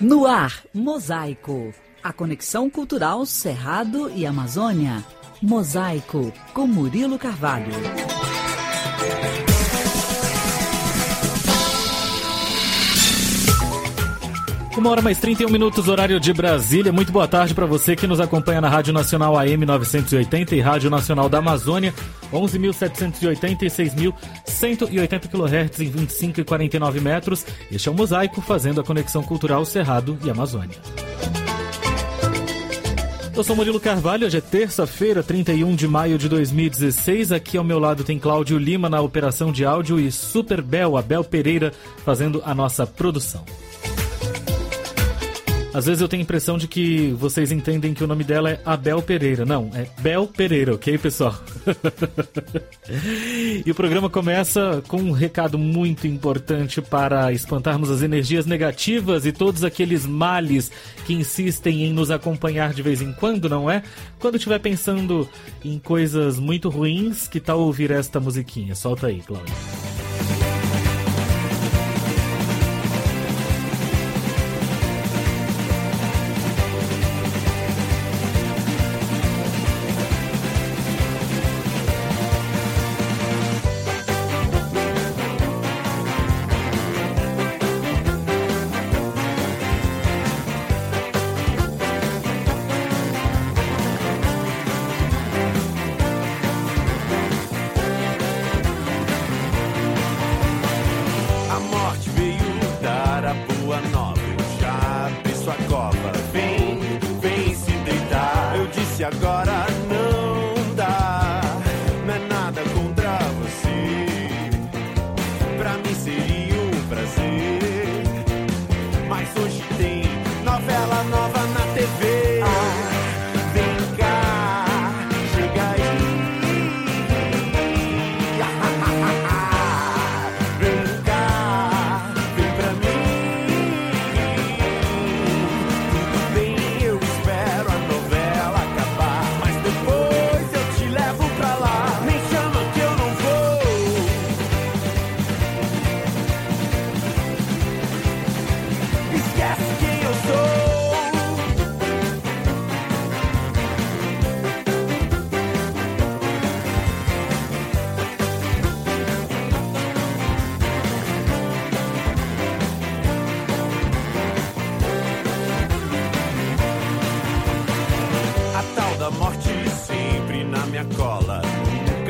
No ar, Mosaico. A conexão cultural Cerrado e Amazônia. Mosaico, com Murilo Carvalho. Uma hora mais 31 minutos, horário de Brasília. Muito boa tarde para você que nos acompanha na Rádio Nacional AM 980 e Rádio Nacional da Amazônia, 11.780 e 6.180 kHz em 25 e 49 metros. Este é o Mosaico, fazendo a conexão cultural Cerrado e Amazônia. Eu sou Murilo Carvalho, hoje é terça-feira, 31 de maio de 2016. Aqui ao meu lado tem Cláudio Lima na operação de áudio e Super Bel, Abel Pereira, fazendo a nossa produção. Às vezes eu tenho a impressão de que vocês entendem que o nome dela é Abel Pereira. Não, é Bel Pereira, ok, pessoal? e o programa começa com um recado muito importante para espantarmos as energias negativas e todos aqueles males que insistem em nos acompanhar de vez em quando, não é? Quando estiver pensando em coisas muito ruins, que tal ouvir esta musiquinha? Solta aí, Cláudia.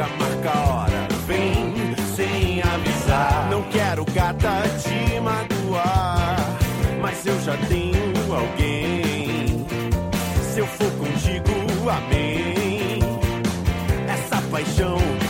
marca a hora. Vem sem avisar. Não quero gata te magoar, mas eu já tenho alguém. Se eu for contigo, amém. Essa paixão.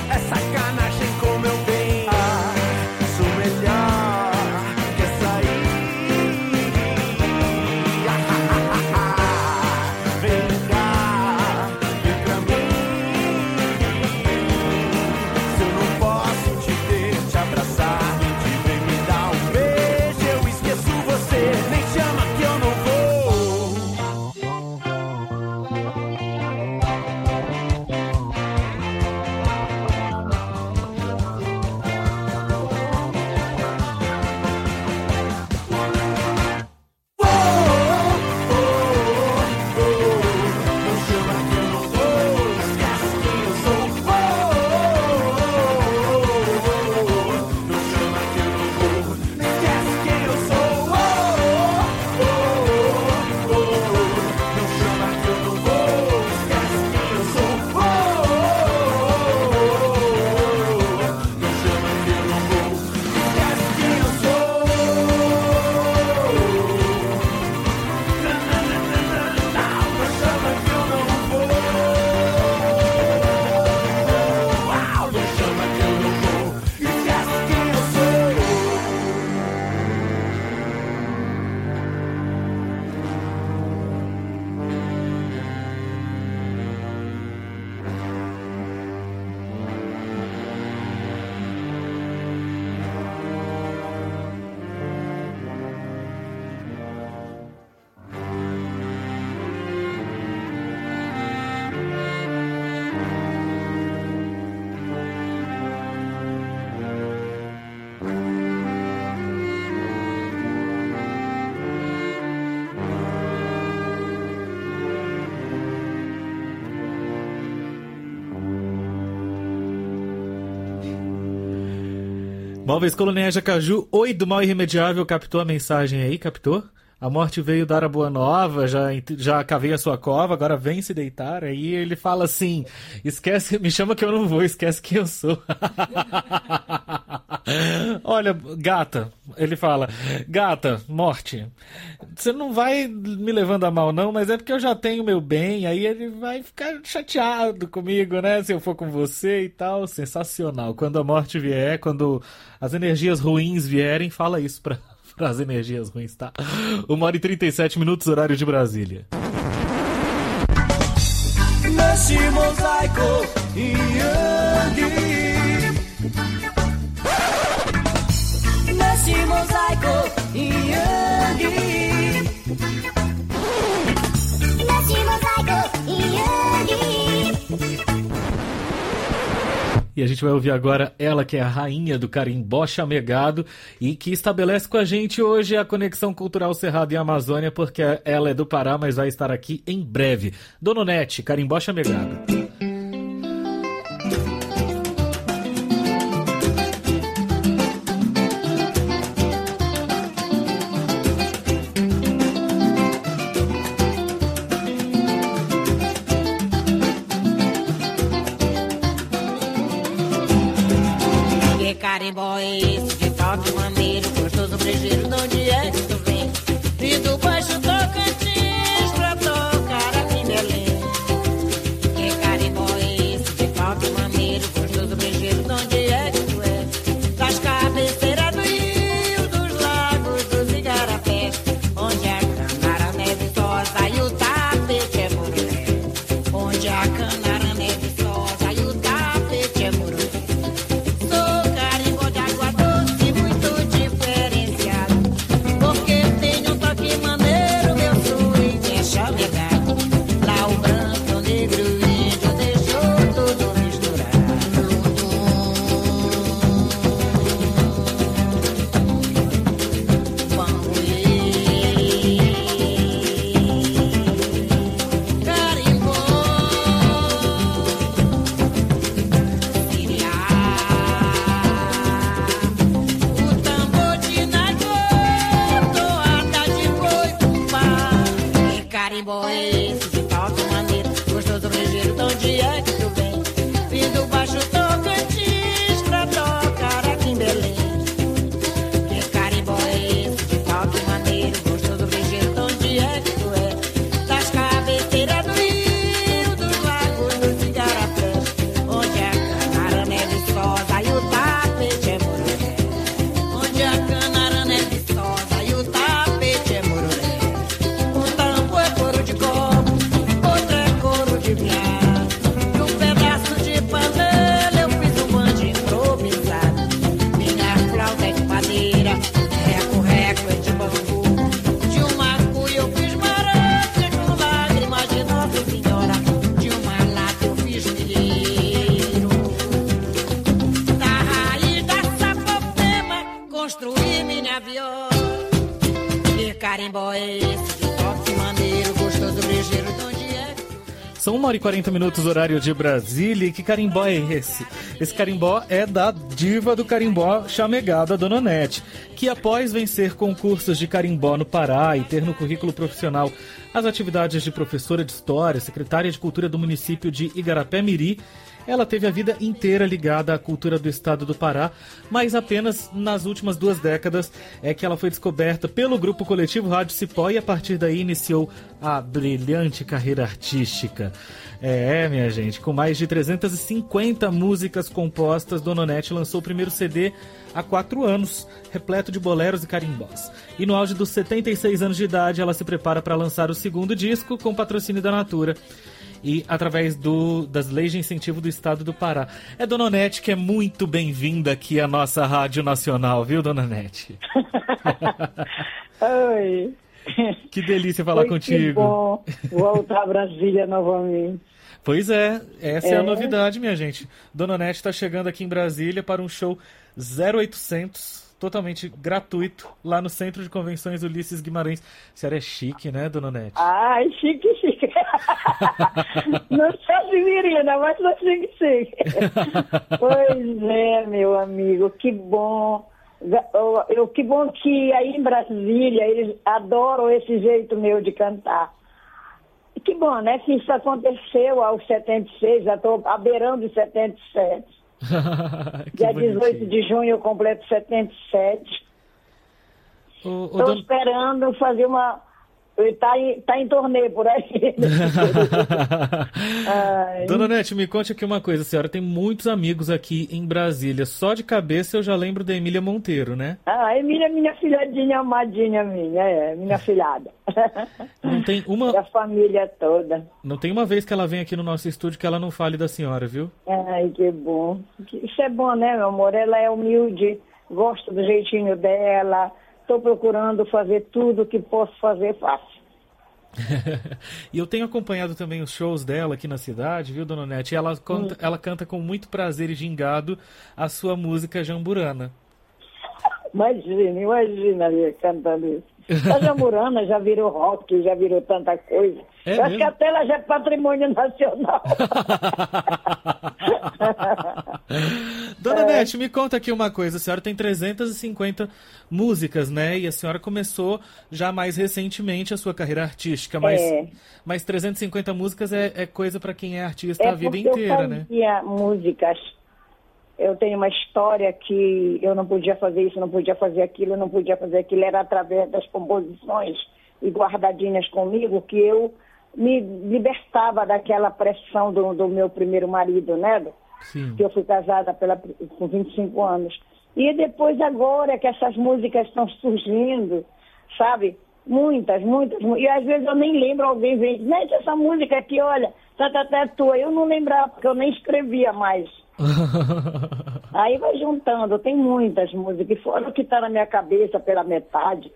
Móveis Colonial Caju, oi do mal irremediável, captou a mensagem aí, captou? A morte veio dar a boa nova, já, já cavei a sua cova, agora vem se deitar. Aí ele fala assim: esquece, me chama que eu não vou, esquece quem eu sou. Olha, gata, ele fala: gata, morte, você não vai me levando a mal, não, mas é porque eu já tenho meu bem. Aí ele vai ficar chateado comigo, né? Se eu for com você e tal. Sensacional. Quando a morte vier, quando as energias ruins vierem, fala isso pra para as energias ruins, tá? Uma hora e 37 minutos, horário de Brasília. Nesse mosaico Yang Nesse mosaico Yang e a gente vai ouvir agora ela que é a rainha do carimbó chamegado e que estabelece com a gente hoje a conexão cultural Cerrado e Amazônia, porque ela é do Pará, mas vai estar aqui em breve. Dononete, carimbó chamegado. Marimboense, de falta maneiro, gostoso brejeiro hora e 40 minutos, horário de Brasília. E que carimbó é esse? Esse carimbó é da diva do carimbó chamegada Dona Nete, que após vencer concursos de carimbó no Pará e ter no currículo profissional as atividades de professora de História, secretária de Cultura do município de Igarapé Miri, ela teve a vida inteira ligada à cultura do estado do Pará, mas apenas nas últimas duas décadas é que ela foi descoberta pelo grupo coletivo Rádio Cipó e a partir daí iniciou a brilhante carreira artística. É, minha gente, com mais de 350 músicas compostas, Dona Onete lançou o primeiro CD há quatro anos, repleto de boleros e carimbós. E no auge dos 76 anos de idade, ela se prepara para lançar o segundo disco com patrocínio da Natura e através do, das leis de incentivo do estado do Pará. É Dona Onete que é muito bem-vinda aqui à nossa Rádio Nacional, viu, Dona Onete? Oi. Que delícia falar Foi contigo. Que bom voltar a Brasília novamente. Pois é, essa é, é a novidade, minha gente. Dona Onete está chegando aqui em Brasília para um show 0800 totalmente gratuito lá no Centro de Convenções Ulisses Guimarães. A senhora é chique, né, dona Nete? Ai, chique, chique. Não sei se viria, mas assim que sim. pois é, meu amigo, que bom. Eu, que bom que aí em Brasília eles adoram esse jeito meu de cantar. Que bom, né? Que isso aconteceu aos 76, já estou beirando de 77. Dia 18 de junho eu completo 77. Estou esperando fazer uma, Está em, tá em torneio por aí. Dona Nete, me conte aqui uma coisa. A senhora tem muitos amigos aqui em Brasília. Só de cabeça eu já lembro da Emília Monteiro, né? Ah, a Emília é minha filhadinha amadinha minha, é, minha filhada. Não tem uma... Da família toda. Não tem uma vez que ela vem aqui no nosso estúdio que ela não fale da senhora, viu? Ai, que bom. Isso é bom, né, meu amor? Ela é humilde, gosto do jeitinho dela estou procurando fazer tudo que posso fazer fácil. e eu tenho acompanhado também os shows dela aqui na cidade, viu, dona Nete? E ela, conta, hum. ela canta com muito prazer e gingado a sua música jamburana. Imagina, imagina ali cantando isso. A jamburana já virou rock, já virou tanta coisa. É eu acho que até ela já é patrimônio nacional. Dona é. Nete, me conta aqui uma coisa. A senhora tem 350 músicas, né? E a senhora começou já mais recentemente a sua carreira artística, mas, é. mas 350 músicas é, é coisa para quem é artista é a vida inteira, eu né? fazia músicas. Eu tenho uma história que eu não podia fazer isso, não podia fazer aquilo, não podia fazer aquilo. Era através das composições e guardadinhas comigo que eu me libertava daquela pressão do, do meu primeiro marido, né? Sim. Que eu fui casada pela, com 25 anos. E depois agora que essas músicas estão surgindo, sabe? Muitas, muitas, e às vezes eu nem lembro, alguém vem, mete essa música aqui, olha, tá, tá, tá, tua. Eu não lembrava, porque eu nem escrevia mais. Aí vai juntando, tem muitas músicas, e fora o que está na minha cabeça pela metade.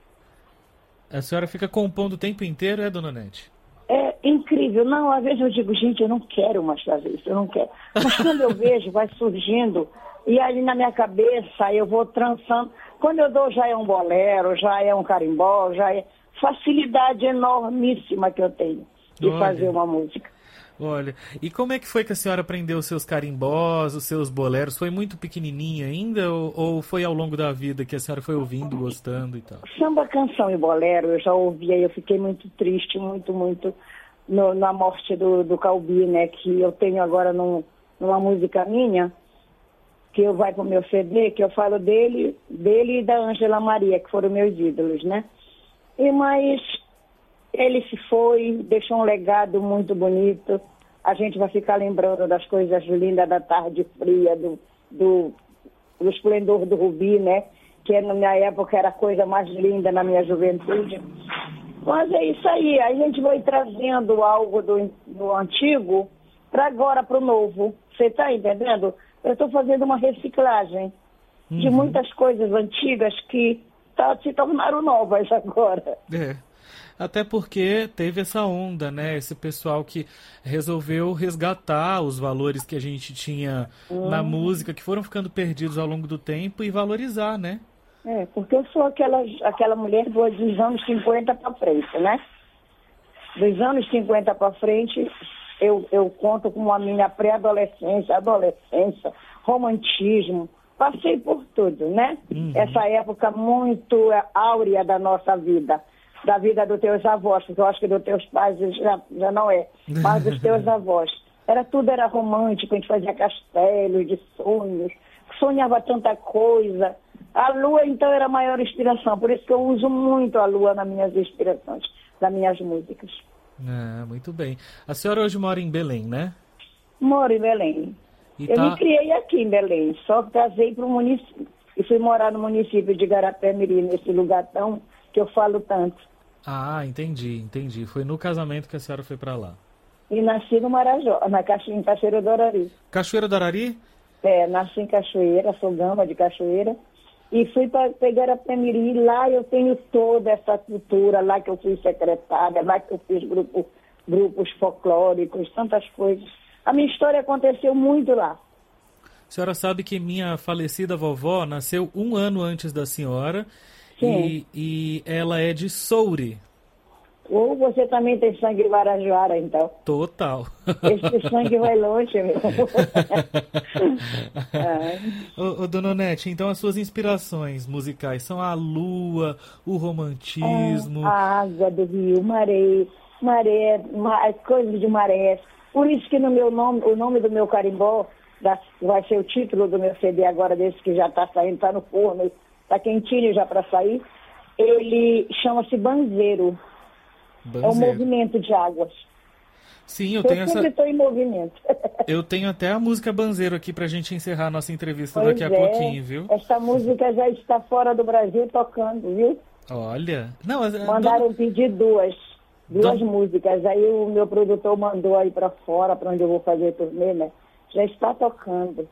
A senhora fica compondo o tempo inteiro, é, dona Nete? É incrível. Não, às vezes eu digo, gente, eu não quero mais fazer isso, eu não quero. Mas quando eu vejo, vai surgindo, e aí na minha cabeça eu vou trançando. Quando eu dou, já é um bolero, já é um carimbó, já é facilidade enormíssima que eu tenho de Olha. fazer uma música. Olha, e como é que foi que a senhora aprendeu os seus carimbós, os seus boleros? Foi muito pequenininha ainda ou, ou, foi ao longo da vida que a senhora foi ouvindo, gostando e tal? Samba, canção e bolero eu já ouvia e eu fiquei muito triste, muito, muito no, na morte do, do Calbi, né? Que eu tenho agora num, numa música minha, que eu vai pro meu CD, que eu falo dele, dele e da Ângela Maria, que foram meus ídolos, né? E mas ele se foi, deixou um legado muito bonito. A gente vai ficar lembrando das coisas lindas da tarde fria, do, do, do esplendor do rubi, né? Que na minha época era a coisa mais linda na minha juventude. Mas é isso aí, a gente vai trazendo algo do, do antigo para agora, para o novo. Você está entendendo? Eu estou fazendo uma reciclagem uhum. de muitas coisas antigas que tá, se tornaram novas agora. É. Até porque teve essa onda, né? Esse pessoal que resolveu resgatar os valores que a gente tinha uhum. na música, que foram ficando perdidos ao longo do tempo e valorizar, né? É, porque eu sou aquela, aquela mulher dos anos 50 para frente, né? Dos anos 50 para frente, eu, eu conto com a minha pré-adolescência, adolescência, romantismo, passei por tudo, né? Uhum. Essa época muito áurea da nossa vida, da vida dos teus avós, porque eu acho que dos teus pais já, já não é, mas dos teus avós. Era tudo era romântico, a gente fazia castelos de sonhos, sonhava tanta coisa. A lua, então, era a maior inspiração, por isso que eu uso muito a lua nas minhas inspirações, nas minhas músicas. Ah, muito bem. A senhora hoje mora em Belém, né? Moro em Belém. E eu tá... me criei aqui em Belém, só casei para o município. E fui morar no município de Garapé-Miri, nesse lugar tão que eu falo tanto. Ah, entendi, entendi. Foi no casamento que a senhora foi para lá. E nasci no Marajó, na em Cachoeira do Arari. Cachoeira do Arari? É, nasci em Cachoeira, sou gama de Cachoeira. E fui para pegar a Pemiri, lá eu tenho toda essa cultura, lá que eu fui secretária, lá que eu fiz grupo, grupos folclóricos, tantas coisas. A minha história aconteceu muito lá. A senhora sabe que minha falecida vovó nasceu um ano antes da senhora e, e, ela é de Soure. Ou você também tem sangue Varajuara, então. Total. Esse sangue vai longe, meu. ô, ô, dona Nete, então as suas inspirações musicais são a lua, o romantismo. É, a água do rio, maré, maré, as coisas de maré. Por isso que no meu nome, o nome do meu carimbó vai ser o título do meu CD agora, desse que já está saindo, está no forno, está quentinho já para sair. Ele chama-se Banzeiro. Banzeiro. É um movimento de águas. Sim, eu, eu tenho sempre estou em movimento. Eu tenho até a música Banzeiro aqui para a gente encerrar a nossa entrevista pois daqui a é. pouquinho, viu? Essa música já está fora do Brasil tocando, viu? Olha. Não, Mandaram dona... pedir duas. Duas Dona... músicas. Aí o meu produtor mandou aí para fora, para onde eu vou fazer turnê, né? Já está tocando.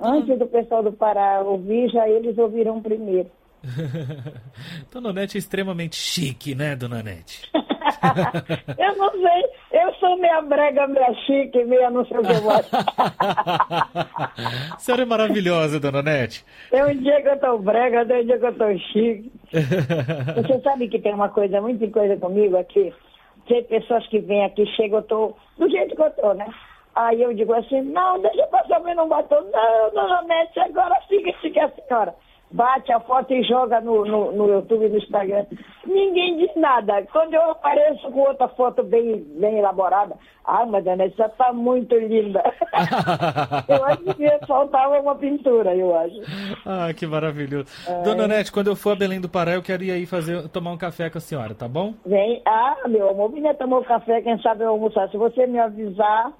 Antes do pessoal do Pará ouvir, já eles ouviram primeiro. Dona Nete é extremamente chique, né, Dona Nete? eu não sei, eu sou meia brega, meia chique, meia não sei o que mais. a senhora é maravilhosa, Dona Nete. Tem um dia que eu tô brega, tem um dia que eu tô chique. Você sabe que tem uma coisa, muita coisa comigo aqui. Tem pessoas que vêm aqui, chegam, eu tô do jeito que eu tô, né? Aí eu digo assim, não, deixa passar meu batom. Não, dona Nete, agora siga, siga a senhora bate a foto e joga no, no, no YouTube e no Instagram. Ninguém diz nada. Quando eu apareço com outra foto bem, bem elaborada, ah, mas Ana, já está muito linda. eu acho que faltava uma pintura, eu acho. Ah, que maravilhoso. É... Dona Nete, quando eu for a Belém do Pará, eu quero ir aí fazer, tomar um café com a senhora, tá bom? Vem. Ah, meu amor, vinha tomar um café, quem sabe eu almoçar. Se você me avisar,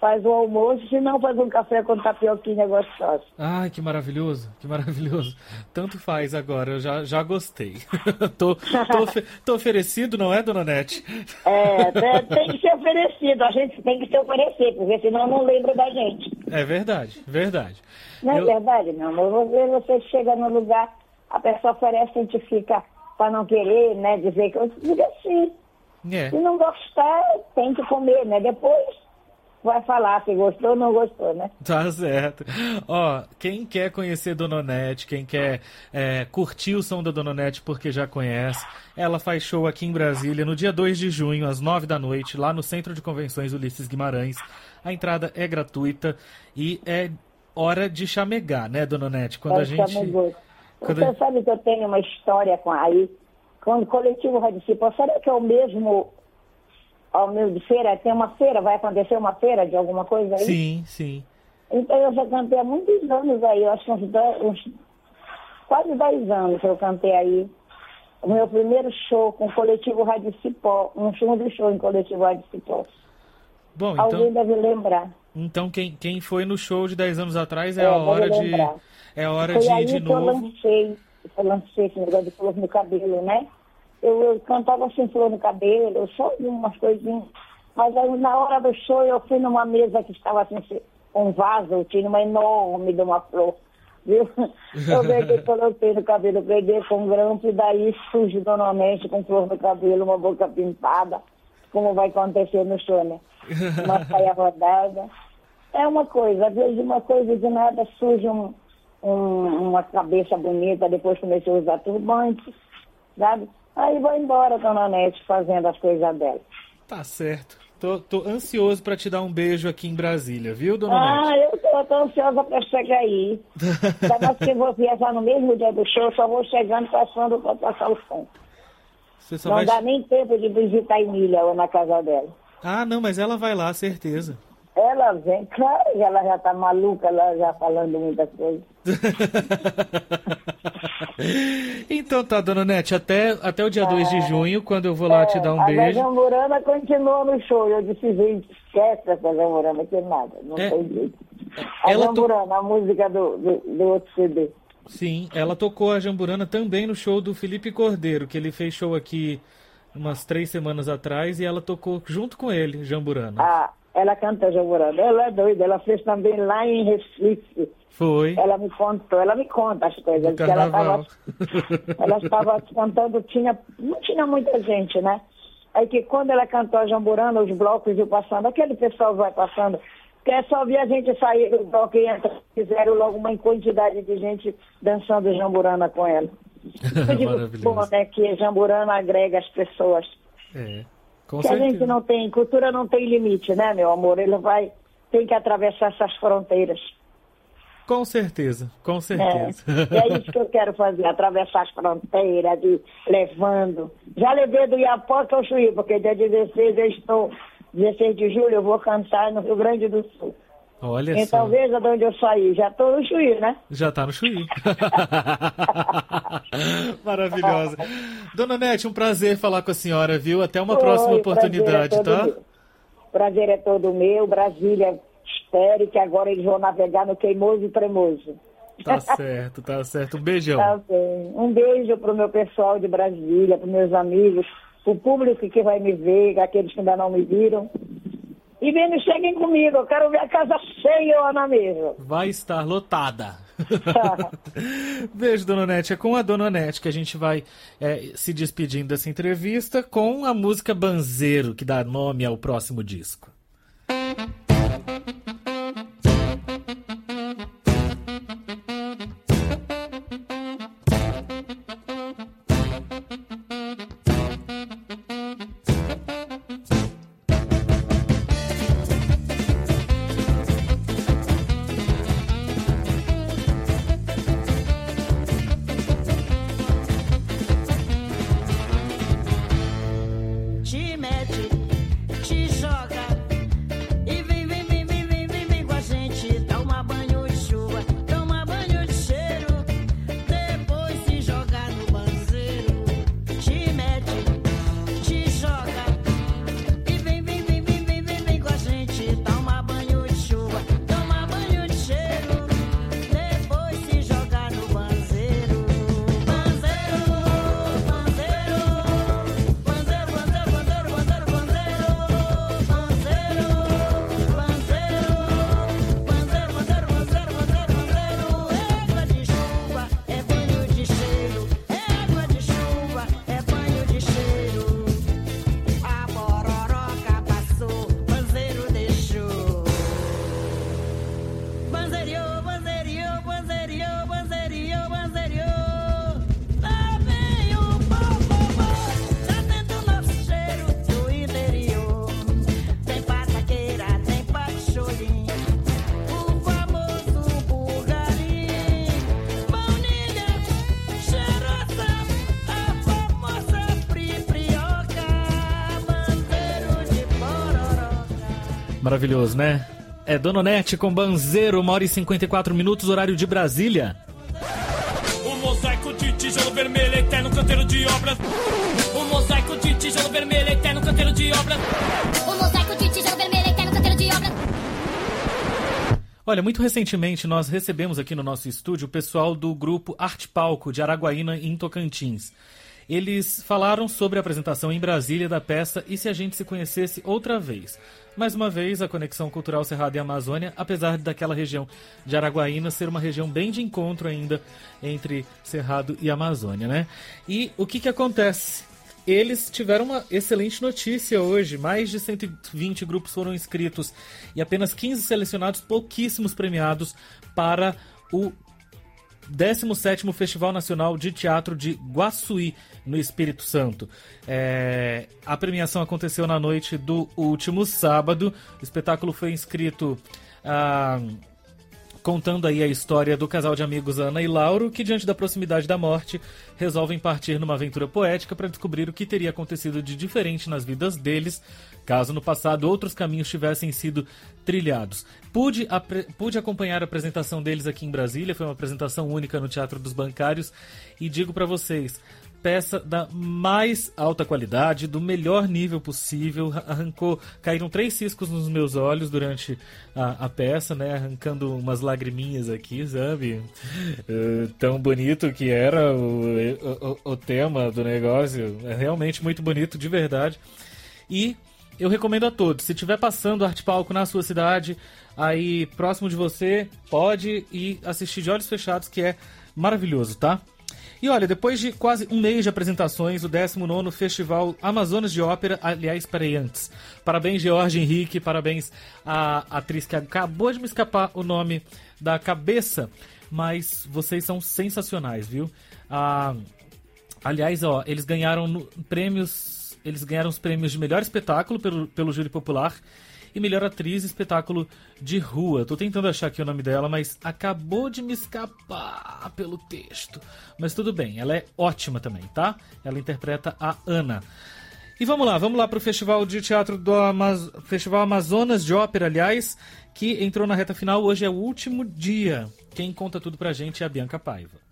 faz o almoço, se não faz um café com tapioquinha gostosa. Ai, que maravilhoso, que maravilhoso. Tanto faz agora, eu já, já gostei. tô, tô, tô, oferecido, não é, dona Nete? É, tem que ser oferecido, a gente tem que se oferecer, porque senão não lembra da gente. É verdade, verdade. Não é eu... é verdade, meu amor. Você, você chega no lugar, a pessoa oferece, a gente fica para não querer, né, dizer que eu digo assim. É. Se não gostar, tem que comer, né? Depois vai falar se gostou ou não gostou, né? Tá certo. Ó, quem quer conhecer Dona Onete, quem quer é, curtir o som da Dona Onete porque já conhece, ela faz show aqui em Brasília no dia 2 de junho, às 9 da noite, lá no Centro de Convenções Ulisses Guimarães. A entrada é gratuita e é hora de chamegar, né, Dona Onete? Quando é a gente... Quando... Você sabe que eu tenho uma história com aí, quando o coletivo Radicipó, será que é o mesmo ao meu de feira, tem uma feira, vai acontecer uma feira de alguma coisa aí? Sim, sim. Então eu já cantei há muitos anos aí, eu acho que uns, dez, uns quase 10 anos eu cantei aí. O meu primeiro show com o coletivo Rádio Cipó, um segundo show em coletivo Rádio Cipó. Bom, Alguém então, deve lembrar. Então quem, quem foi no show de 10 anos atrás é, é a hora de. É a hora foi de aí de que novo. Eu lancei, eu lancei esse negócio de flor no cabelo, né? Eu, eu cantava assim, flor no cabelo, só umas coisinhas. Mas aí na hora do show eu fui numa mesa que estava assim, um vaso, tinha uma enorme de uma flor. Viu? Eu peguei, coloquei no cabelo, peguei com grampo e daí surge normalmente com flor no cabelo, uma boca pintada, como vai acontecer no show, né? Uma saia rodada. É uma coisa, às vezes uma coisa de nada surge um, um, uma cabeça bonita, depois comecei a usar turbante, sabe? Aí vou embora, dona Nete, fazendo as coisas dela. Tá certo. Tô, tô ansioso para te dar um beijo aqui em Brasília, viu, dona ah, Nete? Ah, eu tô, tô ansiosa para chegar aí. Que eu vou viajar no mesmo dia do show, só vou chegando passando para passar o som. não vai... dá nem tempo de visitar a Emília ou na casa dela. Ah, não, mas ela vai lá, certeza. Ela vem, claro que ela já tá maluca, ela já falando muita coisa. então tá, dona Nete, até, até o dia 2 de é. junho, quando eu vou lá é, te dar um beijo. A Jamburana continua no show. Eu disse, gente, esquece essa Jamburana, que nada, não é, tem jeito. A ela Jamburana, to... a música do, do, do outro CD. Sim, ela tocou a Jamburana também no show do Felipe Cordeiro, que ele fez show aqui umas três semanas atrás e ela tocou junto com ele, Jamburana. Ah, ela canta Jamburana. Ela é doida, ela fez também lá em Recife. Foi. Ela me contou, ela me conta as coisas. Que ela estava ela estava cantando, tinha, não tinha muita gente, né? Aí que quando ela cantou a Jamburana, os blocos iam passando, aquele pessoal vai passando, quer só ver a gente sair do bloco e entrar, fizeram logo uma quantidade de gente dançando Jamburana com ela. Eu digo, bom, né, que Jamburana agrega as pessoas É, com que certeza. a gente não tem, cultura não tem limite, né, meu amor? Ele vai, tem que atravessar essas fronteiras. Com certeza, com É, certeza. e é isso que eu quero fazer, atravessar as fronteiras, de, levando. Já levei do Iapoca ao Chuí, porque dia 16 eu estou, 16 de julho eu vou cantar no Rio Grande do Sul. Olha então só. veja de onde eu saí, já estou no Chuí, né? Já tá no Chuí. Maravilhosa. Dona Nete, um prazer falar com a senhora, viu? Até uma Oi, próxima o prazer é oportunidade, todo tá? meu. Prazer é todo meu, Brasília espere que agora eles vão navegar no Queimoso e Tremoso. Tá certo, tá certo. Um beijão. Tá bem. Um beijo pro meu pessoal de Brasília, pros meus amigos, pro público que vai me ver, aqueles que ainda não me viram. E vem, cheguem comigo, eu quero ver a casa cheia na mesa. Vai estar lotada. Beijo, Dona Nete. É com a Dona Nete que a gente vai é, se despedindo dessa entrevista com a música Banzeiro, que dá nome ao próximo disco. Maravilhoso, né? É Dona Nete com Banzeiro, uma hora e 54 minutos, horário de Brasília. O mosaico de tijolo vermelho, eterno canteiro de obras. O mosaico de tijolo vermelho, eterno canteiro de obras. O mosaico de tijolo vermelho eterno canteiro de obra. Olha, muito recentemente nós recebemos aqui no nosso estúdio o pessoal do grupo Arte Palco de Araguaína, em Tocantins. Eles falaram sobre a apresentação em Brasília da peça E se a gente se conhecesse outra vez. Mais uma vez, a conexão cultural Cerrado e Amazônia, apesar daquela região de Araguaína ser uma região bem de encontro ainda entre Cerrado e Amazônia, né? E o que que acontece? Eles tiveram uma excelente notícia hoje. Mais de 120 grupos foram inscritos e apenas 15 selecionados, pouquíssimos premiados para o 17º Festival Nacional de Teatro de Guaçuí, no Espírito Santo. É, a premiação aconteceu na noite do último sábado. O espetáculo foi inscrito ah, contando aí a história do casal de amigos Ana e Lauro, que diante da proximidade da morte, resolvem partir numa aventura poética para descobrir o que teria acontecido de diferente nas vidas deles, caso no passado outros caminhos tivessem sido trilhados. Pude, pude acompanhar a apresentação deles aqui em Brasília, foi uma apresentação única no Teatro dos Bancários, e digo para vocês, peça da mais alta qualidade, do melhor nível possível. Arrancou, caíram três ciscos nos meus olhos durante a, a peça, né? Arrancando umas lagriminhas aqui, sabe? Eh, tão bonito que era o, o, o tema do negócio. É realmente muito bonito, de verdade. E eu recomendo a todos, se estiver passando arte palco na sua cidade, aí próximo de você, pode ir assistir de olhos fechados, que é maravilhoso, tá? E olha, depois de quase um mês de apresentações, o 19 Festival Amazonas de Ópera, aliás, peraí, antes. Parabéns, George Henrique, parabéns à atriz que acabou de me escapar o nome da cabeça, mas vocês são sensacionais, viu? Ah, aliás, ó, eles ganharam prêmios Eles ganharam os prêmios de melhor espetáculo pelo, pelo júri popular e melhor atriz espetáculo de rua. Tô tentando achar aqui o nome dela, mas acabou de me escapar pelo texto. Mas tudo bem, ela é ótima também, tá? Ela interpreta a Ana. E vamos lá, vamos lá para o Festival de Teatro do Amaz... Festival Amazonas de Ópera, aliás, que entrou na reta final. Hoje é o último dia. Quem conta tudo pra gente é a Bianca Paiva.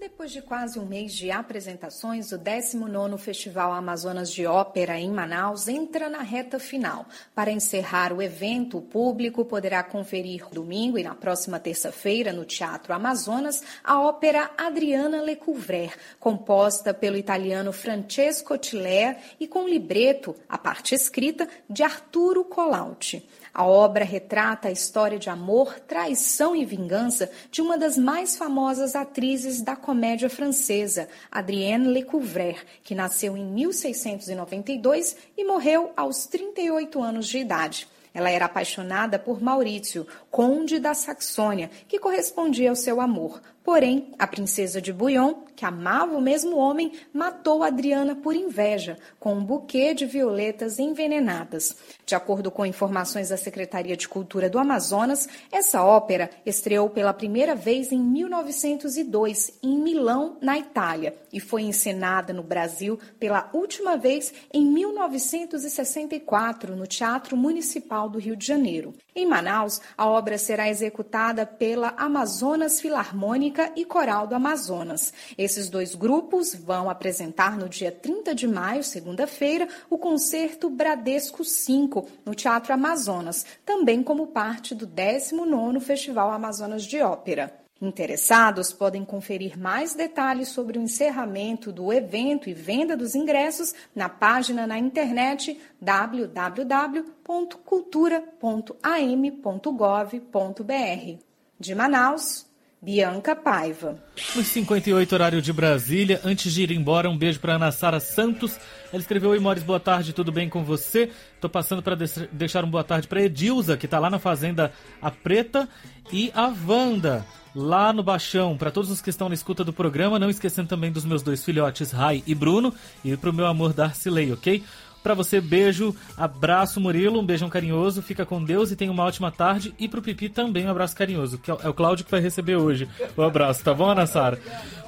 Depois de quase um mês de apresentações, o 19º Festival Amazonas de Ópera em Manaus entra na reta final. Para encerrar o evento, o público poderá conferir domingo e na próxima terça-feira no Teatro Amazonas a ópera Adriana Lecouvreur, composta pelo italiano Francesco Tillea e com libreto, a parte escrita, de Arturo Colauti. A obra retrata a história de amor, traição e vingança de uma das mais famosas atrizes da comédia francesa, Adrienne Lecouvreur, que nasceu em 1692 e morreu aos 38 anos de idade. Ela era apaixonada por Maurício, conde da Saxônia, que correspondia ao seu amor. Porém, a princesa de Bouillon, que amava o mesmo homem, matou Adriana por inveja, com um buquê de violetas envenenadas. De acordo com informações da Secretaria de Cultura do Amazonas, essa ópera estreou pela primeira vez em 1902, em Milão, na Itália, e foi encenada no Brasil pela última vez em 1964, no Teatro Municipal do Rio de Janeiro. Em Manaus, a obra será executada pela Amazonas Filarmônica e Coral do Amazonas. Esses dois grupos vão apresentar no dia 30 de maio, segunda-feira, o concerto Bradesco 5, no Teatro Amazonas, também como parte do 19º Festival Amazonas de Ópera. Interessados podem conferir mais detalhes sobre o encerramento do evento e venda dos ingressos na página na internet www.cultura.am.gov.br. De Manaus, Bianca Paiva. Nos 58 horário de Brasília, antes de ir embora, um beijo para Ana Sara Santos. Ela escreveu: Oi, Mores, boa tarde, tudo bem com você? Tô passando para deixar um boa tarde para Edilza, que tá lá na fazenda A Preta, e a Wanda, lá no Baixão. Para todos os que estão na escuta do programa, não esquecendo também dos meus dois filhotes, Rai e Bruno, e pro meu amor Darcilei, ok? Para você, beijo, abraço, Murilo, um beijão carinhoso, fica com Deus e tenha uma ótima tarde. E pro Pipi também um abraço carinhoso, que é o Cláudio que vai receber hoje o abraço, tá bom, Ana Sara?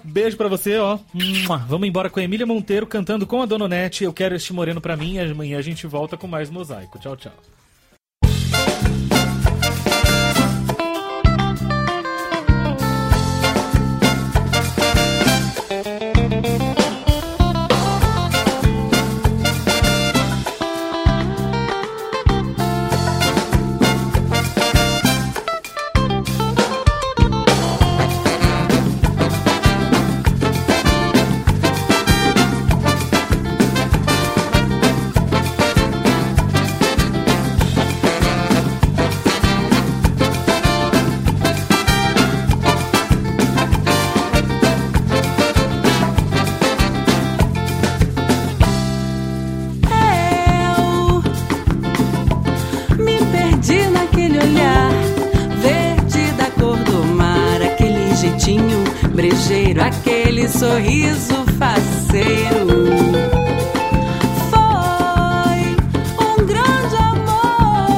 Beijo para você, ó. Vamos embora com a Emília Monteiro cantando com a Dona Nete. Eu quero este moreno para mim. E amanhã a gente volta com mais mosaico. Tchau, tchau. Brejeiro, aquele sorriso faceiro. Foi um grande amor.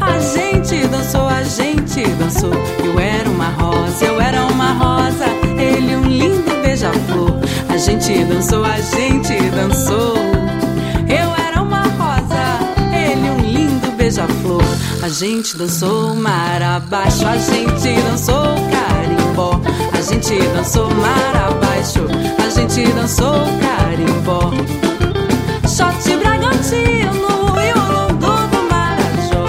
A gente dançou, a gente dançou. Eu era uma rosa, eu era uma rosa. Ele um lindo beija-flor. A gente dançou, a gente dançou. Eu era uma rosa, ele um lindo beija-flor. A gente dançou mar abaixo, a gente dançou carimbó. A gente dançou mar abaixo, a gente dançou carimbó. Shot Bragantino e o Lundu do Marajó.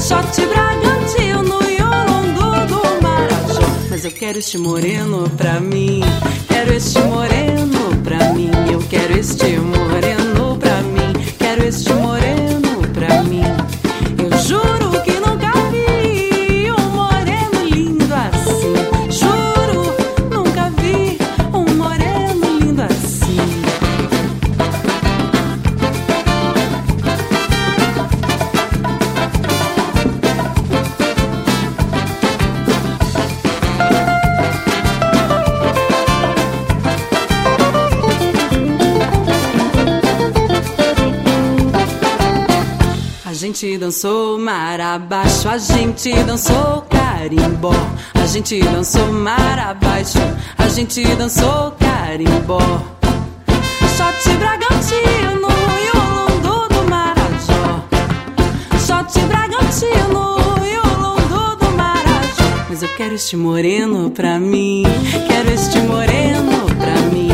Shot Bragantino e o Lundu do Marajó. Mas eu quero este moreno pra mim. Quero este moreno A gente dançou carimbó, a gente dançou mar abaixo, a gente dançou carimbó. Shot Bragantino e o Lundu do Marajó. Shot Bragantino e o Lundu do Marajó. Mas eu quero este moreno pra mim, quero este moreno pra mim.